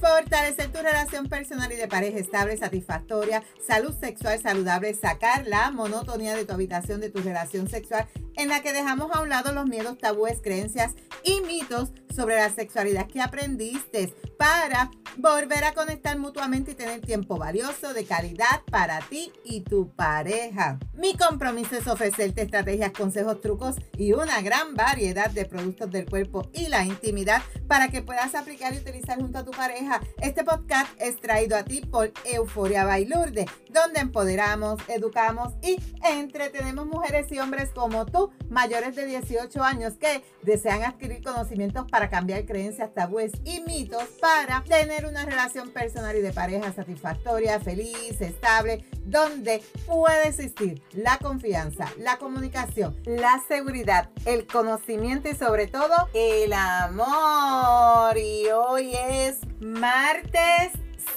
fortalecer tu relación personal y de pareja estable, satisfactoria, salud sexual saludable, sacar la monotonía de tu habitación, de tu relación sexual, en la que dejamos a un lado los miedos, tabúes, creencias y mitos sobre la sexualidad que aprendiste para volver a conectar mutuamente y tener tiempo valioso de calidad para ti y tu pareja. Mi compromiso es ofrecerte estrategias, consejos, trucos y una gran variedad de productos del cuerpo y la intimidad para que puedas aplicar y utilizar junto a tu pareja. Este podcast es traído a ti por Euforia Bailurde, donde empoderamos, educamos y entretenemos mujeres y hombres como tú, mayores de 18 años que desean adquirir conocimientos para cambiar creencias, tabúes y mitos para tener una relación personal y de pareja satisfactoria, feliz, estable, donde puede existir la confianza, la comunicación, la seguridad, el conocimiento y sobre todo el amor. Y hoy es martes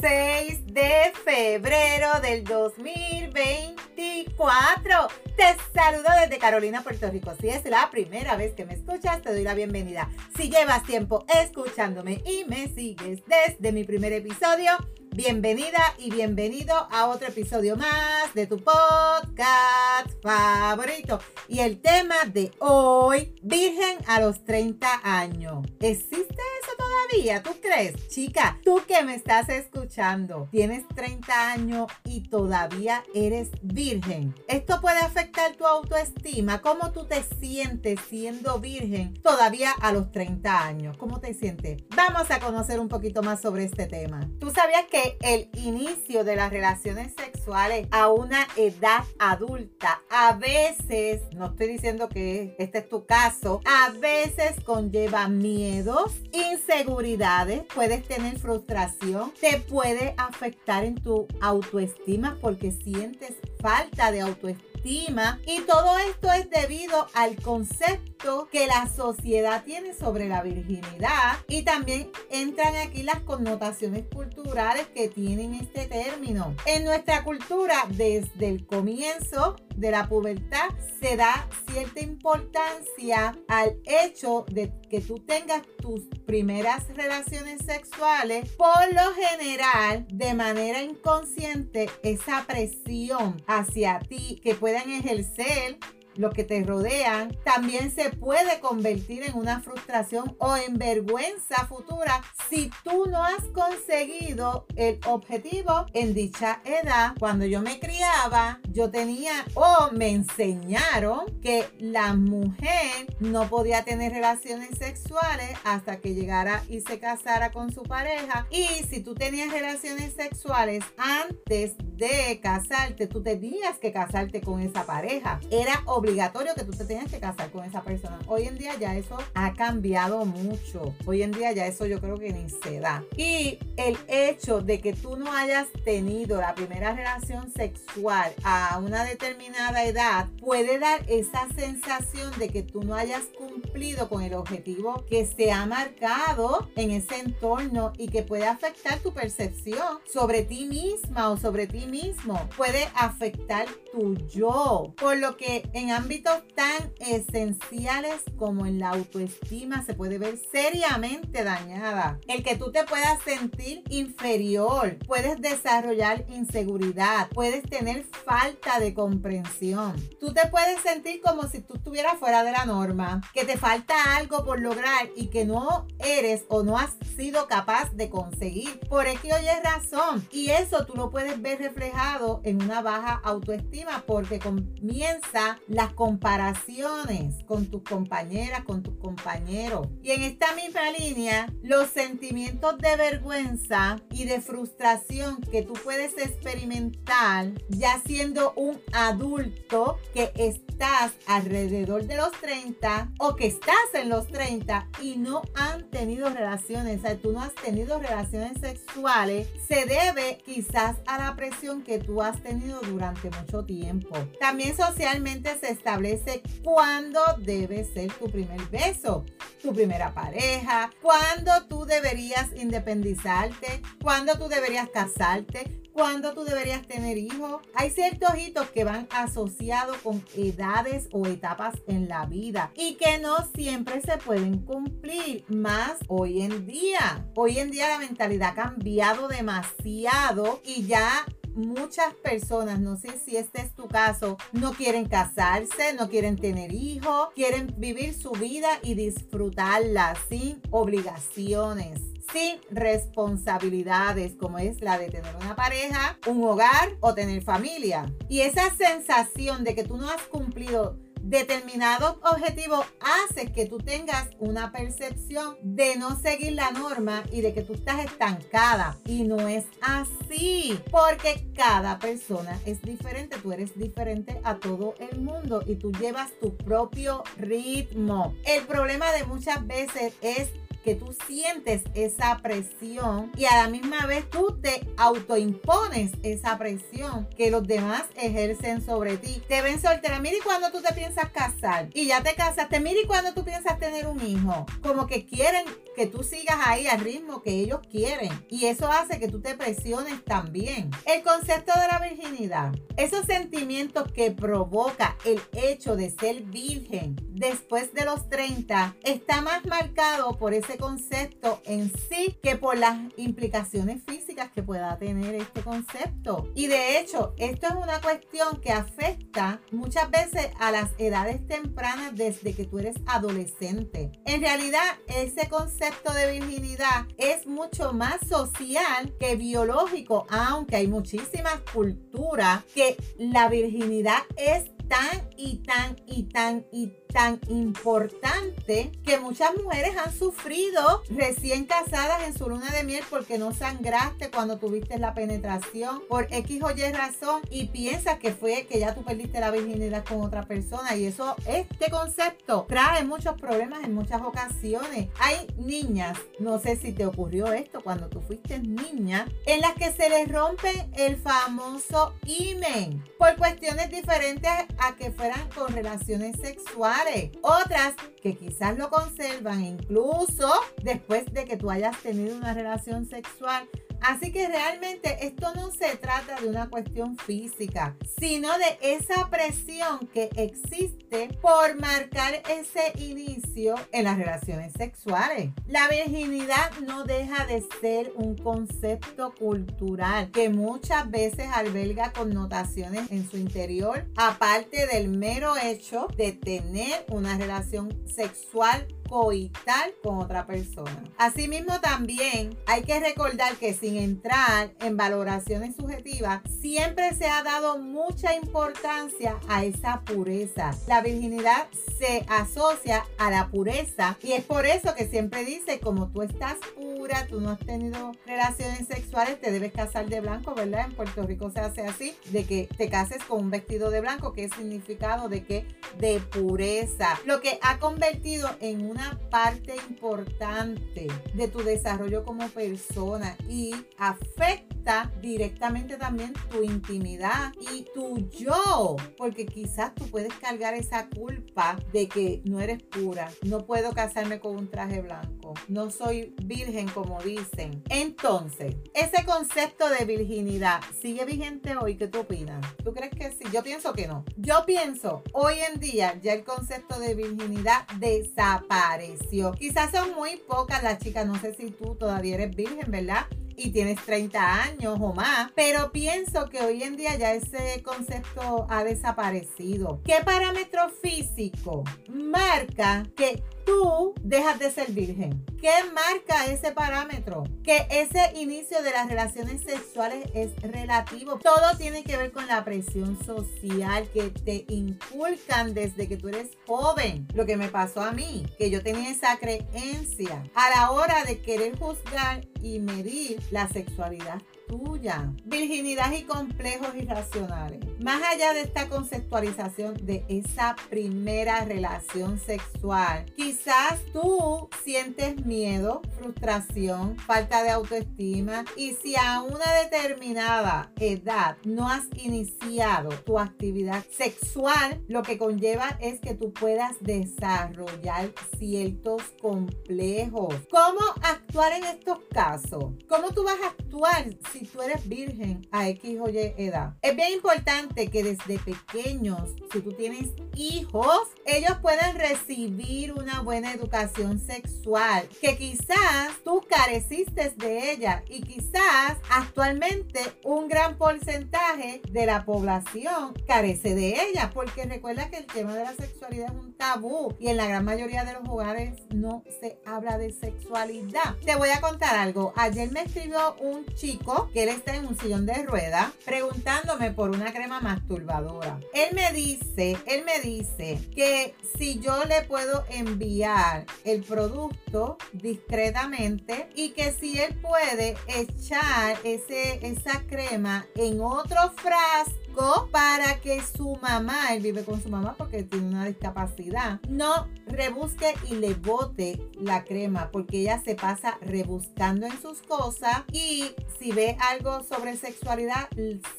6 de febrero del 2024. Te saludo desde Carolina, Puerto Rico. Si es la primera vez que me escuchas, te doy la bienvenida. Si llevas tiempo escuchándome y me sigues desde mi primer episodio, bienvenida y bienvenido a otro episodio más de tu podcast favorito. Y el tema de hoy, Virgen a los 30 años. ¿Existe eso todavía? ¿Tú crees? Chica, tú que me estás escuchando, tienes 30 años y todavía eres virgen. Esto puede afectar tu autoestima. ¿Cómo tú te sientes siendo virgen todavía a los 30 años? ¿Cómo te sientes? Vamos a conocer un poquito más sobre este tema. ¿Tú sabías que el inicio de las relaciones sexuales a una edad adulta. A veces, no estoy diciendo que este es tu caso, a veces conlleva miedos, inseguridades, puedes tener frustración, te puede afectar en tu autoestima porque sientes falta de autoestima y todo esto es debido al concepto que la sociedad tiene sobre la virginidad y también entran aquí las connotaciones culturales que tienen este término. En nuestra cultura, desde el comienzo de la pubertad, se da cierta importancia al hecho de que tú tengas tus primeras relaciones sexuales, por lo general, de manera inconsciente, esa presión hacia ti que puedan ejercer lo que te rodean, también se puede convertir en una frustración o en vergüenza futura si tú no has conseguido el objetivo en dicha edad. Cuando yo me criaba, yo tenía o me enseñaron que la mujer no podía tener relaciones sexuales hasta que llegara y se casara con su pareja. Y si tú tenías relaciones sexuales antes de casarte, tú tenías que casarte con esa pareja. Era obligatorio que tú te tenías que casar con esa persona. Hoy en día ya eso ha cambiado mucho. Hoy en día ya eso yo creo que ni se da. Y el hecho de que tú no hayas tenido la primera relación sexual a una determinada edad puede dar esa sensación de que tú no hayas cumplido con el objetivo que se ha marcado en ese entorno y que puede afectar tu percepción sobre ti misma o sobre ti mismo. Puede afectar tu yo. Por lo que en ámbitos tan esenciales como en la autoestima se puede ver seriamente dañada. El que tú te puedas sentir inferior, puedes desarrollar inseguridad, puedes tener falta de comprensión. Tú te puedes sentir como si tú estuvieras fuera de la norma, que te falta algo por lograr y que no eres o no has sido capaz de conseguir por X o razón. Y eso tú lo puedes ver reflejado en una baja autoestima porque comienza comparaciones con tus compañeras, con tus compañeros. Y en esta misma línea, los sentimientos de vergüenza y de frustración que tú puedes experimentar ya siendo un adulto que estás alrededor de los 30 o que estás en los 30 y no han tenido relaciones, o sea, tú no has tenido relaciones sexuales, se debe quizás a la presión que tú has tenido durante mucho tiempo. También socialmente se establece cuándo debe ser tu primer beso. tu primera pareja, cuándo tú deberías independizarte, cuándo tú deberías casarte, cuándo tú deberías tener hijos. Hay ciertos hitos que van asociados con edades o etapas en la vida y que no siempre se pueden cumplir más hoy en día. Hoy en día la mentalidad ha cambiado demasiado y ya muchas personas, no sé si este es tu caso, no quieren casarse, no quieren tener hijos, quieren vivir su vida y disfrutarla sin obligaciones sin responsabilidades como es la de tener una pareja, un hogar o tener familia. Y esa sensación de que tú no has cumplido determinado objetivo hace que tú tengas una percepción de no seguir la norma y de que tú estás estancada. Y no es así, porque cada persona es diferente. Tú eres diferente a todo el mundo y tú llevas tu propio ritmo. El problema de muchas veces es que tú sientes esa presión y a la misma vez tú te autoimpones esa presión que los demás ejercen sobre ti. Te ven soltera, mire cuando tú te piensas casar y ya te casaste, mire cuando tú piensas tener un hijo. Como que quieren que tú sigas ahí al ritmo que ellos quieren y eso hace que tú te presiones también. El concepto de la virginidad, esos sentimientos que provoca el hecho de ser virgen después de los 30 está más marcado por ese concepto en sí que por las implicaciones físicas que pueda tener este concepto. Y de hecho, esto es una cuestión que afecta muchas veces a las edades tempranas desde que tú eres adolescente. En realidad, ese concepto de virginidad es mucho más social que biológico, aunque hay muchísimas culturas que la virginidad es tan y tan y tan y tan importante que muchas mujeres han sufrido recién casadas en su luna de miel porque no sangraste cuando tuviste la penetración por X o Y razón y piensas que fue que ya tú perdiste la virginidad con otra persona y eso, este concepto trae muchos problemas en muchas ocasiones. Hay niñas, no sé si te ocurrió esto cuando tú fuiste niña, en las que se les rompe el famoso imen por cuestiones diferentes a que fueran con relaciones sexuales. Otras que quizás lo conservan incluso después de que tú hayas tenido una relación sexual Así que realmente esto no se trata de una cuestión física, sino de esa presión que existe por marcar ese inicio en las relaciones sexuales. La virginidad no deja de ser un concepto cultural que muchas veces alberga connotaciones en su interior, aparte del mero hecho de tener una relación sexual coital con otra persona. Asimismo, también hay que recordar que sin entrar en valoraciones subjetivas, siempre se ha dado mucha importancia a esa pureza. La virginidad se asocia a la pureza y es por eso que siempre dice, como tú estás pura, tú no has tenido relaciones sexuales, te debes casar de blanco, ¿verdad? En Puerto Rico se hace así, de que te cases con un vestido de blanco, que es significado de que de pureza, lo que ha convertido en un una parte importante de tu desarrollo como persona y afecta directamente también tu intimidad y tu yo, porque quizás tú puedes cargar esa culpa de que no eres pura, no puedo casarme con un traje blanco, no soy virgen como dicen. Entonces, ese concepto de virginidad sigue vigente hoy, ¿qué tú opinas? ¿Tú crees que sí? Yo pienso que no. Yo pienso, hoy en día ya el concepto de virginidad desaparece Quizás son muy pocas las chicas, no sé si tú todavía eres virgen, ¿verdad? Y tienes 30 años o más, pero pienso que hoy en día ya ese concepto ha desaparecido. ¿Qué parámetro físico marca que tú dejas de ser virgen. ¿Qué marca ese parámetro? Que ese inicio de las relaciones sexuales es relativo. Todo tiene que ver con la presión social que te inculcan desde que tú eres joven. Lo que me pasó a mí, que yo tenía esa creencia a la hora de querer juzgar y medir la sexualidad tuya. Virginidad y complejos irracionales. Más allá de esta conceptualización de esa primera relación sexual, quizás tú sientes miedo, frustración, falta de autoestima y si a una determinada edad no has iniciado tu actividad sexual, lo que conlleva es que tú puedas desarrollar ciertos complejos. ¿Cómo actuar en estos casos? ¿Cómo tú vas a actuar si tú eres virgen a X o Y edad? Es bien importante que desde pequeños, si tú tienes hijos, ellos puedan recibir una buena educación sexual, que quizás tú careciste de ella y quizás actualmente un gran porcentaje de la población carece de ella, porque recuerda que el tema de la sexualidad es un tabú y en la gran mayoría de los hogares no se habla de sexualidad. Te voy a contar algo. Ayer me escribió un chico que él está en un sillón de rueda preguntándome por una crema masturbadora. Él me dice, él me dice que si yo le puedo enviar el producto discretamente y que si él puede echar ese, esa crema en otro frasco para que su mamá, él vive con su mamá porque tiene una discapacidad, no rebusque y le bote la crema porque ella se pasa rebuscando en sus cosas y si ve algo sobre sexualidad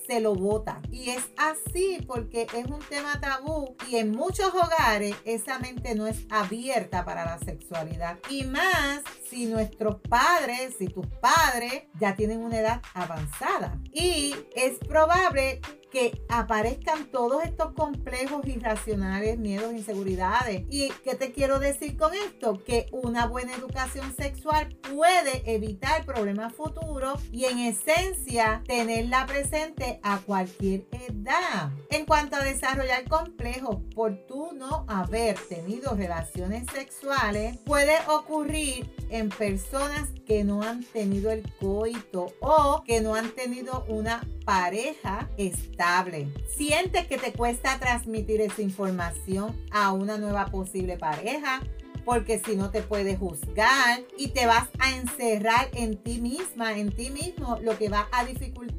se lo bota. Y es así porque es un tema tabú y en muchos hogares esa mente no es abierta para la sexualidad. Y más si nuestros padres, si tus padres ya tienen una edad avanzada. Y es probable que aparezcan todos estos complejos irracionales, miedos, inseguridades. ¿Y qué te quiero decir con esto? Que una buena educación sexual puede evitar problemas futuros y en esencia tenerla presente a cualquier edad. En cuanto a desarrollar complejos por tú no haber tenido relaciones sexuales, puede ocurrir en personas que no han tenido el coito o que no han tenido una pareja estable. Sientes que te cuesta transmitir esa información a una nueva posible pareja porque si no te puede juzgar y te vas a encerrar en ti misma, en ti mismo, lo que va a dificultar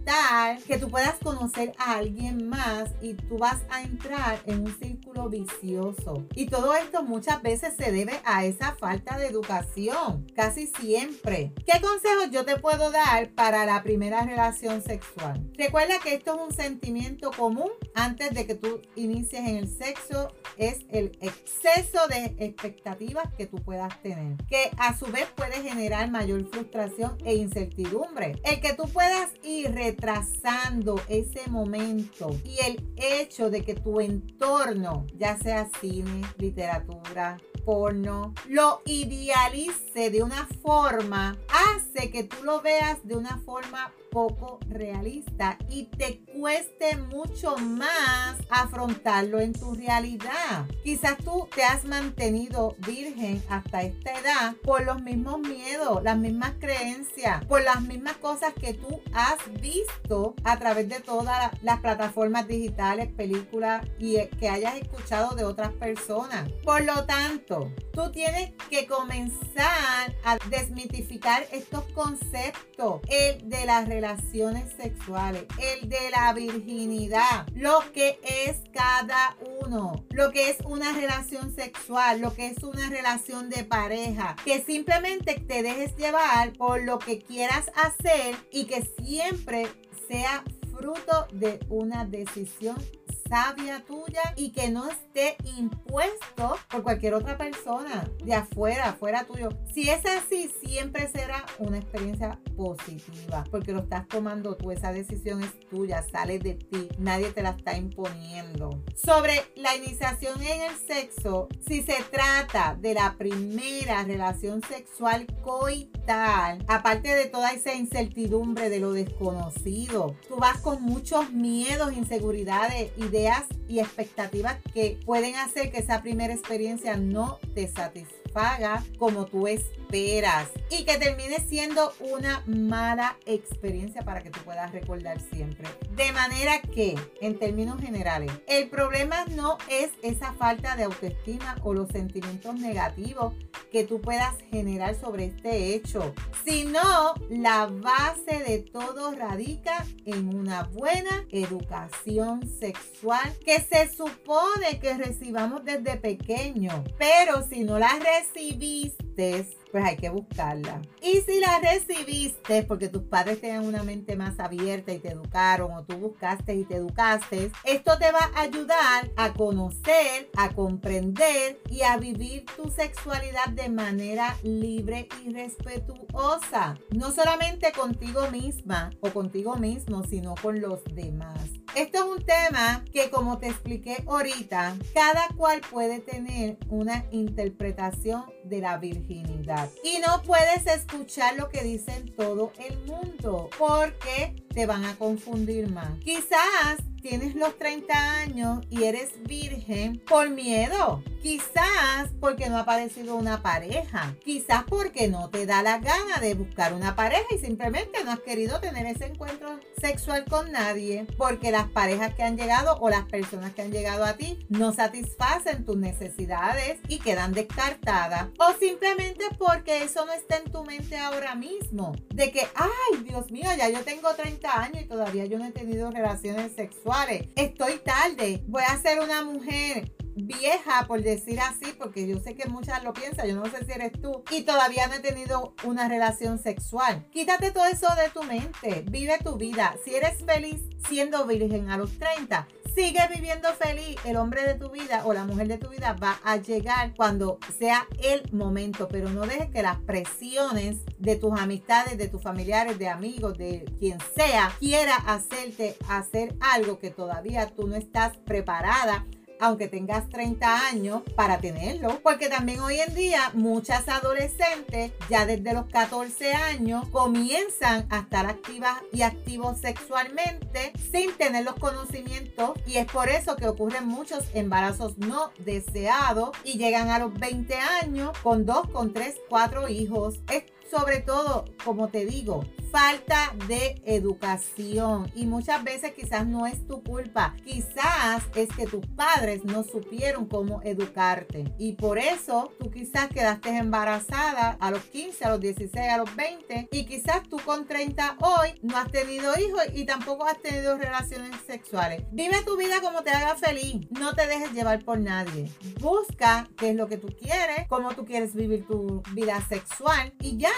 que tú puedas conocer a alguien más y tú vas a entrar en un círculo vicioso. Y todo esto muchas veces se debe a esa falta de educación, casi siempre. ¿Qué consejos yo te puedo dar para la primera relación sexual? Recuerda que esto es un sentimiento común antes de que tú inicies en el sexo, es el exceso de expectativas que tú puedas tener, que a su vez puede generar mayor frustración e incertidumbre. El que tú puedas ir retrasando ese momento y el hecho de que tu entorno, ya sea cine, literatura, porno, lo idealice de una forma, hace que tú lo veas de una forma poco realista y te cueste mucho más afrontarlo en tu realidad. Quizás tú te has mantenido virgen hasta esta edad por los mismos miedos, las mismas creencias, por las mismas cosas que tú has visto a través de todas las plataformas digitales, películas y que hayas escuchado de otras personas. Por lo tanto, tú tienes que comenzar a desmitificar estos conceptos, el de la relaciones sexuales, el de la virginidad, lo que es cada uno, lo que es una relación sexual, lo que es una relación de pareja, que simplemente te dejes llevar por lo que quieras hacer y que siempre sea fruto de una decisión sabia tuya y que no esté impuesto por cualquier otra persona de afuera, afuera tuyo. Si es así, siempre será una experiencia positiva porque lo estás tomando tú, esa decisión es tuya, sale de ti, nadie te la está imponiendo. Sobre la iniciación en el sexo, si se trata de la primera relación sexual coital, aparte de toda esa incertidumbre de lo desconocido, tú vas con muchos miedos, inseguridades y y expectativas que pueden hacer que esa primera experiencia no te satisfaga como tú esperas y que termine siendo una mala experiencia para que tú puedas recordar siempre. De manera que, en términos generales, el problema no es esa falta de autoestima o los sentimientos negativos que tú puedas generar sobre este hecho, sino la base de todo radica en una buena educación sexual que se supone que recibamos desde pequeño. Pero si no la recibiste, pues hay que buscarla. Y si la recibiste porque tus padres tenían una mente más abierta y te educaron o tú buscaste y te educaste, esto te va a ayudar a conocer, a comprender y a vivir tu sexualidad de manera libre y respetuosa. No solamente contigo misma o contigo mismo, sino con los demás. Esto es un tema que como te expliqué ahorita, cada cual puede tener una interpretación de la virginidad. Y no puedes escuchar lo que dicen todo el mundo porque te van a confundir más. Quizás tienes los 30 años y eres virgen por miedo. Quizás porque no ha aparecido una pareja. Quizás porque no te da la gana de buscar una pareja y simplemente no has querido tener ese encuentro sexual con nadie. Porque las parejas que han llegado o las personas que han llegado a ti no satisfacen tus necesidades y quedan descartadas. O simplemente porque eso no está en tu mente ahora mismo. De que, ay, Dios mío, ya yo tengo 30 años y todavía yo no he tenido relaciones sexuales. Estoy tarde. Voy a ser una mujer vieja, por decir así, porque yo sé que muchas lo piensan, yo no sé si eres tú, y todavía no he tenido una relación sexual. Quítate todo eso de tu mente, vive tu vida. Si eres feliz siendo virgen a los 30, sigue viviendo feliz. El hombre de tu vida o la mujer de tu vida va a llegar cuando sea el momento, pero no dejes que las presiones de tus amistades, de tus familiares, de amigos, de quien sea, quiera hacerte hacer algo que todavía tú no estás preparada aunque tengas 30 años, para tenerlo. Porque también hoy en día muchas adolescentes ya desde los 14 años comienzan a estar activas y activos sexualmente sin tener los conocimientos y es por eso que ocurren muchos embarazos no deseados y llegan a los 20 años con dos, con tres, cuatro hijos. Es sobre todo, como te digo, falta de educación y muchas veces quizás no es tu culpa, quizás es que tus padres no supieron cómo educarte y por eso tú quizás quedaste embarazada a los 15, a los 16, a los 20 y quizás tú con 30 hoy no has tenido hijos y tampoco has tenido relaciones sexuales. Vive tu vida como te haga feliz, no te dejes llevar por nadie. Busca qué es lo que tú quieres, cómo tú quieres vivir tu vida sexual y ya.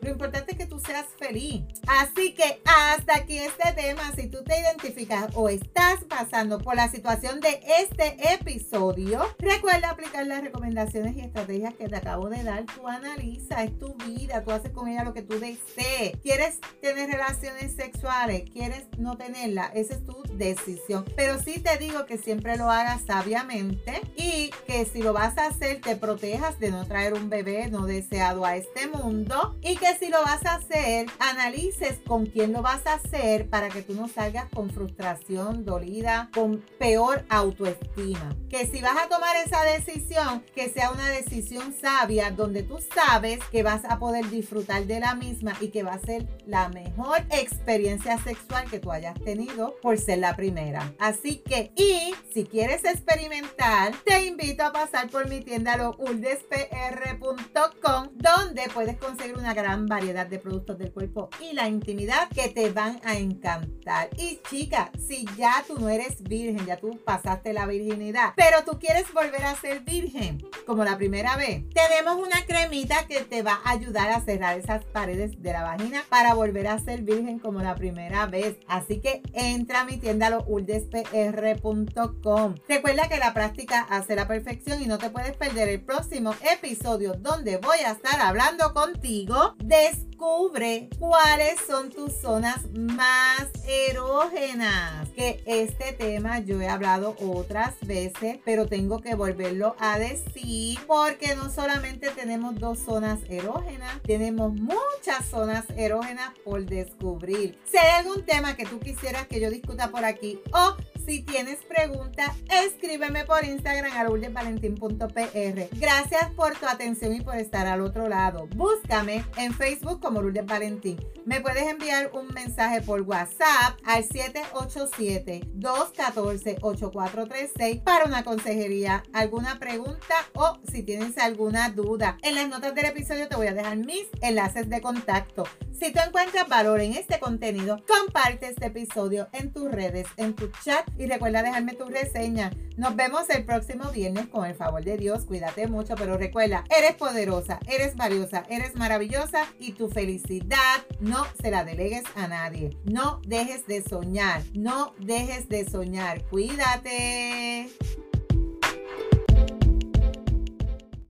Lo importante es que tú seas feliz. Así que hasta aquí este tema. Si tú te identificas o estás pasando por la situación de este episodio, recuerda aplicar las recomendaciones y estrategias que te acabo de dar. Tú analiza, es tu vida, tú haces con ella lo que tú desees. ¿Quieres tener relaciones sexuales? ¿Quieres no tenerla? Esa es tu decisión. Pero sí te digo que siempre lo hagas sabiamente y que si lo vas a hacer te protejas de no traer un bebé no deseado a este mundo y que si lo vas a hacer, analices con quién lo vas a hacer para que tú no salgas con frustración, dolida, con peor autoestima. Que si vas a tomar esa decisión, que sea una decisión sabia donde tú sabes que vas a poder disfrutar de la misma y que va a ser la mejor experiencia sexual que tú hayas tenido por ser la primera. Así que, y si quieres experimentar, te invito a pasar por mi tienda lourdespr.com donde puedes conseguir una gran variedad de productos del cuerpo y la intimidad que te van a encantar. Y chica, si ya tú no eres virgen, ya tú pasaste la virginidad, pero tú quieres volver a ser virgen como la primera vez, tenemos una cremita que te va a ayudar a cerrar esas paredes de la vagina para volver a ser virgen como la primera vez. Así que entra a mi tienda lourdespr.com. Recuerda que la práctica hace la perfección y no te puedes perder el próximo episodio donde voy a estar hablando contigo descubre cuáles son tus zonas más erógenas. Que este tema yo he hablado otras veces, pero tengo que volverlo a decir porque no solamente tenemos dos zonas erógenas, tenemos muchas zonas erógenas por descubrir. Si hay algún tema que tú quisieras que yo discuta por aquí o Si tienes preguntas, escríbeme por Instagram a lourdesvalentín.pr. Gracias por tu atención y por estar al otro lado. Búscame en Facebook como Lourdes Valentín. Me puedes enviar un mensaje por WhatsApp al 787-214-8436 para una consejería, alguna pregunta o si tienes alguna duda. En las notas del episodio te voy a dejar mis enlaces de contacto. Si tú encuentras valor en este contenido, comparte este episodio en tus redes, en tu chat y recuerda dejarme tu reseña. Nos vemos el próximo viernes con el favor de Dios. Cuídate mucho, pero recuerda, eres poderosa, eres valiosa, eres maravillosa y tu felicidad no se la delegues a nadie. No dejes de soñar, no dejes de soñar. Cuídate.